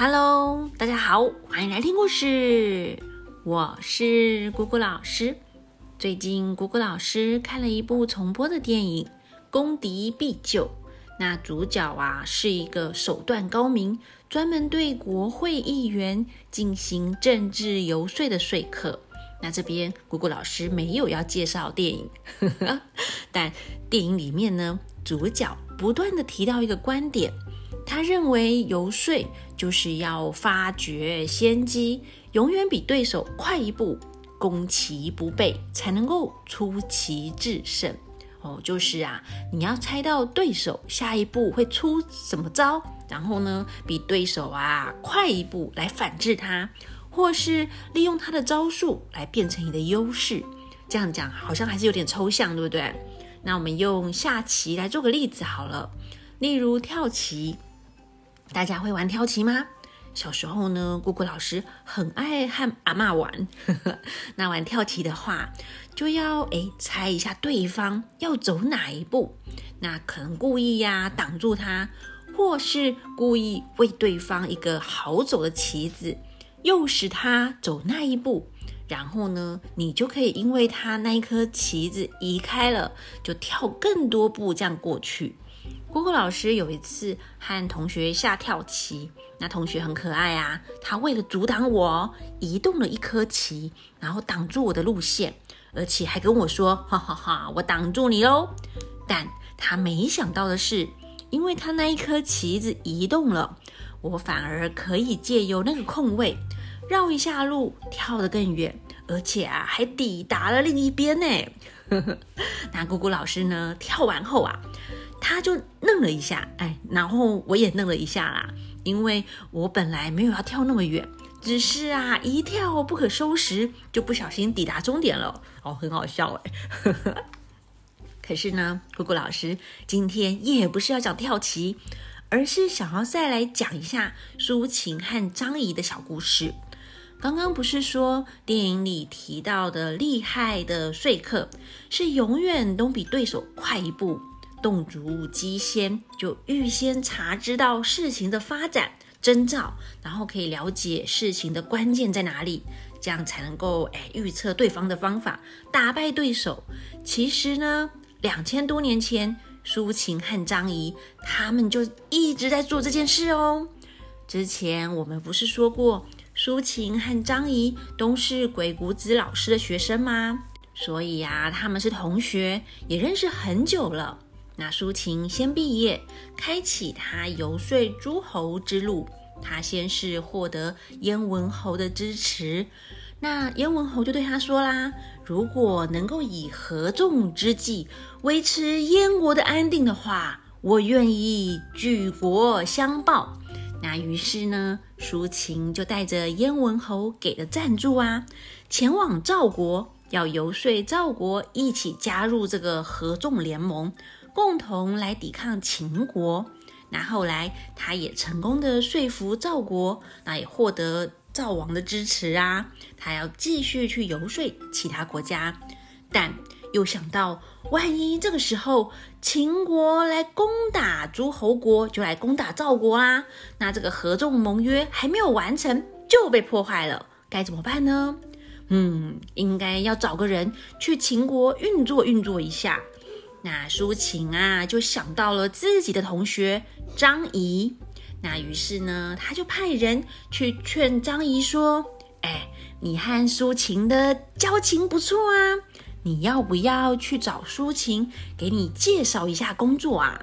Hello，大家好，欢迎来听故事。我是姑姑老师。最近姑姑老师看了一部重播的电影《攻敌必救》，那主角啊是一个手段高明、专门对国会议员进行政治游说的说客。那这边姑姑老师没有要介绍电影，但电影里面呢，主角不断的提到一个观点。他认为游说就是要发掘先机，永远比对手快一步，攻其不备，才能够出奇制胜。哦，就是啊，你要猜到对手下一步会出什么招，然后呢，比对手啊快一步来反制他，或是利用他的招数来变成你的优势。这样讲好像还是有点抽象，对不对？那我们用下棋来做个例子好了，例如跳棋。大家会玩跳棋吗？小时候呢，姑姑老师很爱和阿妈玩。那玩跳棋的话，就要诶猜一下对方要走哪一步。那可能故意呀挡住他，或是故意为对方一个好走的棋子，诱使他走那一步。然后呢，你就可以因为他那一颗棋子移开了，就跳更多步这样过去。姑姑老师有一次和同学下跳棋，那同学很可爱啊，他为了阻挡我，移动了一颗棋，然后挡住我的路线，而且还跟我说：“哈哈哈，我挡住你喽。”但他没想到的是，因为他那一颗棋子移动了，我反而可以借由那个空位绕一下路，跳得更远，而且啊，还抵达了另一边呢。那姑姑老师呢，跳完后啊。他就愣了一下，哎，然后我也愣了一下啦，因为我本来没有要跳那么远，只是啊一跳不可收拾，就不小心抵达终点了，哦，很好笑哎。可是呢，姑姑老师今天也不是要讲跳棋，而是想要再来讲一下苏秦和张仪的小故事。刚刚不是说电影里提到的厉害的说客是永远都比对手快一步？动植物机先，就预先查知到事情的发展征兆，然后可以了解事情的关键在哪里，这样才能够哎预测对方的方法，打败对手。其实呢，两千多年前，苏秦和张仪他们就一直在做这件事哦。之前我们不是说过，苏秦和张仪都是鬼谷子老师的学生吗？所以呀，他们是同学，也认识很久了。那苏秦先毕业，开启他游说诸侯之路。他先是获得燕文侯的支持，那燕文侯就对他说啦：“如果能够以合纵之计维持燕国的安定的话，我愿意举国相报。”那于是呢，苏秦就带着燕文侯给的赞助啊，前往赵国，要游说赵国一起加入这个合纵联盟。共同来抵抗秦国，那后来他也成功的说服赵国，那也获得赵王的支持啊。他要继续去游说其他国家，但又想到万一这个时候秦国来攻打诸侯国，就来攻打赵国啦，那这个合纵盟约还没有完成就被破坏了，该怎么办呢？嗯，应该要找个人去秦国运作运作一下。那苏秦啊，就想到了自己的同学张仪。那于是呢，他就派人去劝张仪说：“哎，你和苏秦的交情不错啊，你要不要去找苏秦，给你介绍一下工作啊？”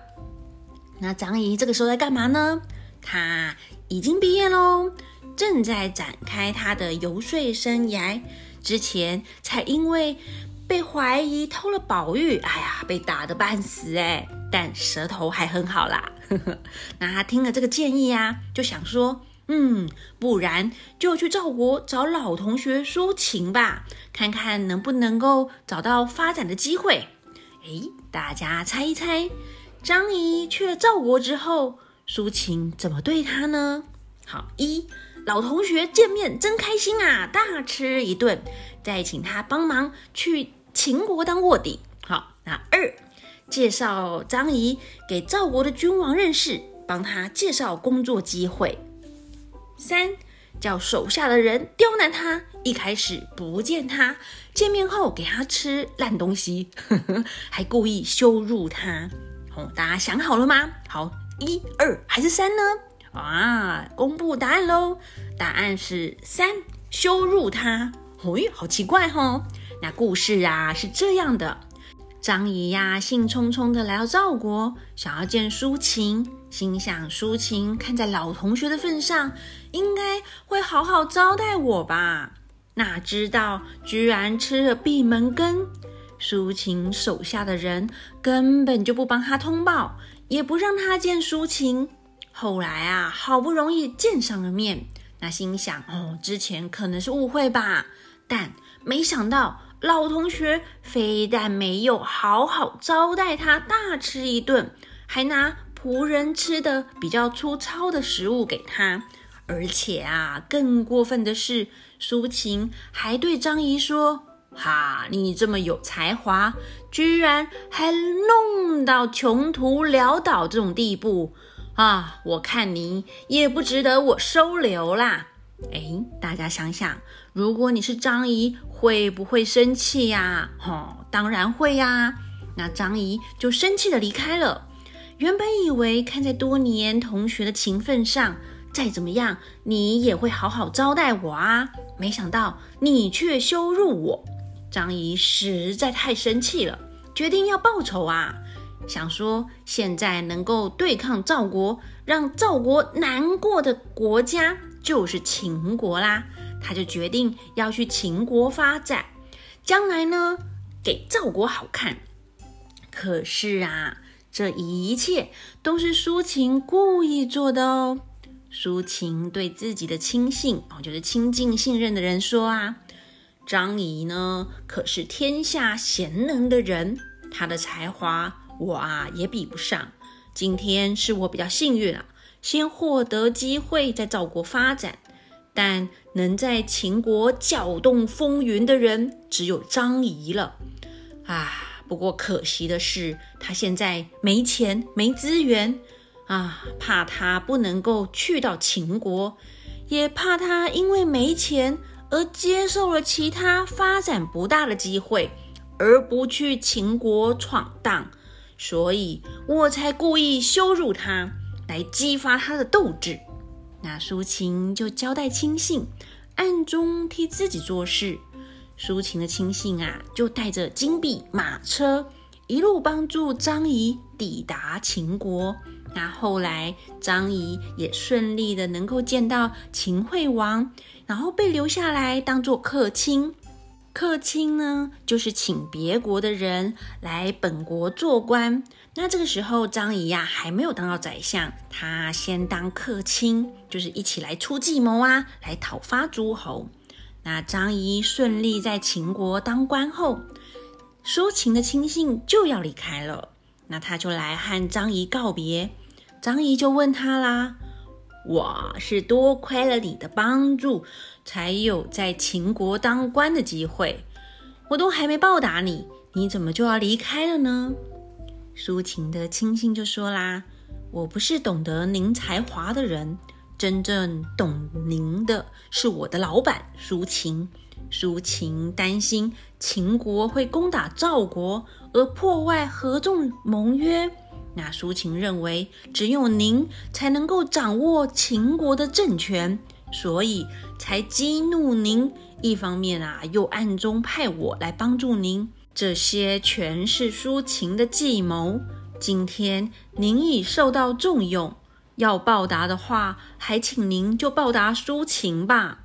那张仪这个时候在干嘛呢？他已经毕业喽，正在展开他的游说生涯。之前才因为。被怀疑偷了宝玉，哎呀，被打得半死哎，但舌头还很好啦。那他听了这个建议呀，就想说，嗯，不然就去赵国找老同学苏秦吧，看看能不能够找到发展的机会。哎，大家猜一猜，张仪去了赵国之后，苏秦怎么对他呢？好，一老同学见面真开心啊，大吃一顿，再请他帮忙去。秦国当卧底，好。那二，介绍张仪给赵国的君王认识，帮他介绍工作机会。三叫手下的人刁难他，一开始不见他，见面后给他吃烂东西，还故意羞辱他。哦，大家想好了吗？好，一二还是三呢？啊，公布答案喽！答案是三，羞辱他。哎，好奇怪哈！那故事啊是这样的：张仪呀，兴冲冲的来到赵国，想要见苏秦，心想苏秦看在老同学的份上，应该会好好招待我吧？哪知道居然吃了闭门羹！苏秦手下的人根本就不帮他通报，也不让他见苏秦。后来啊，好不容易见上了面，那心想哦，之前可能是误会吧。但没想到，老同学非但没有好好招待他大吃一顿，还拿仆人吃的比较粗糙的食物给他。而且啊，更过分的是，苏秦还对张仪说：“哈，你这么有才华，居然还弄到穷途潦倒这种地步啊！我看你也不值得我收留啦。”哎，大家想想，如果你是张仪，会不会生气呀？哦，当然会呀。那张仪就生气的离开了。原本以为看在多年同学的情分上，再怎么样你也会好好招待我啊。没想到你却羞辱我，张仪实在太生气了，决定要报仇啊。想说现在能够对抗赵国，让赵国难过的国家。就是秦国啦，他就决定要去秦国发展，将来呢给赵国好看。可是啊，这一切都是苏秦故意做的哦。苏秦对自己的亲信哦，就是亲近信任的人说啊，张仪呢可是天下贤能的人，他的才华我啊也比不上。今天是我比较幸运啊。先获得机会在赵国发展，但能在秦国搅动风云的人只有张仪了。啊，不过可惜的是，他现在没钱没资源啊，怕他不能够去到秦国，也怕他因为没钱而接受了其他发展不大的机会，而不去秦国闯荡，所以我才故意羞辱他。来激发他的斗志，那苏秦就交代亲信，暗中替自己做事。苏秦的亲信啊，就带着金币、马车，一路帮助张仪抵达秦国。那后来张仪也顺利的能够见到秦惠王，然后被留下来当做客卿。客卿呢，就是请别国的人来本国做官。那这个时候，张仪呀还没有当到宰相，他先当客卿，就是一起来出计谋啊，来讨伐诸侯。那张仪顺利在秦国当官后，苏秦的亲信就要离开了，那他就来和张仪告别。张仪就问他啦：“我是多亏了你的帮助。”才有在秦国当官的机会，我都还没报答你，你怎么就要离开了呢？苏秦的亲信就说啦：“我不是懂得您才华的人，真正懂您的是我的老板苏秦。苏秦担心秦国会攻打赵国而破坏合纵盟约，那苏秦认为只有您才能够掌握秦国的政权。”所以才激怒您，一方面啊，又暗中派我来帮助您，这些全是苏秦的计谋。今天您已受到重用，要报答的话，还请您就报答苏秦吧。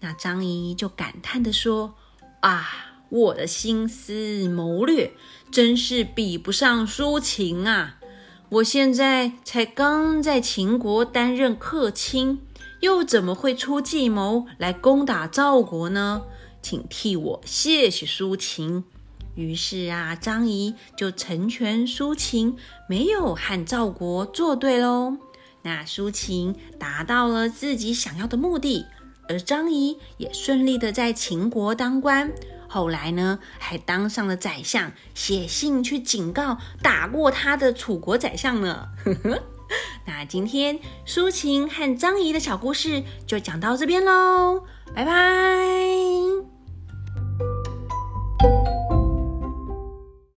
那张仪就感叹地说：“啊，我的心思谋略真是比不上苏秦啊！我现在才刚在秦国担任客卿。”又怎么会出计谋来攻打赵国呢？请替我谢谢苏秦。于是啊，张仪就成全苏秦，没有和赵国作对喽。那苏秦达到了自己想要的目的，而张仪也顺利的在秦国当官。后来呢，还当上了宰相，写信去警告打过他的楚国宰相呢。那今天抒情和张仪的小故事就讲到这边喽，拜拜。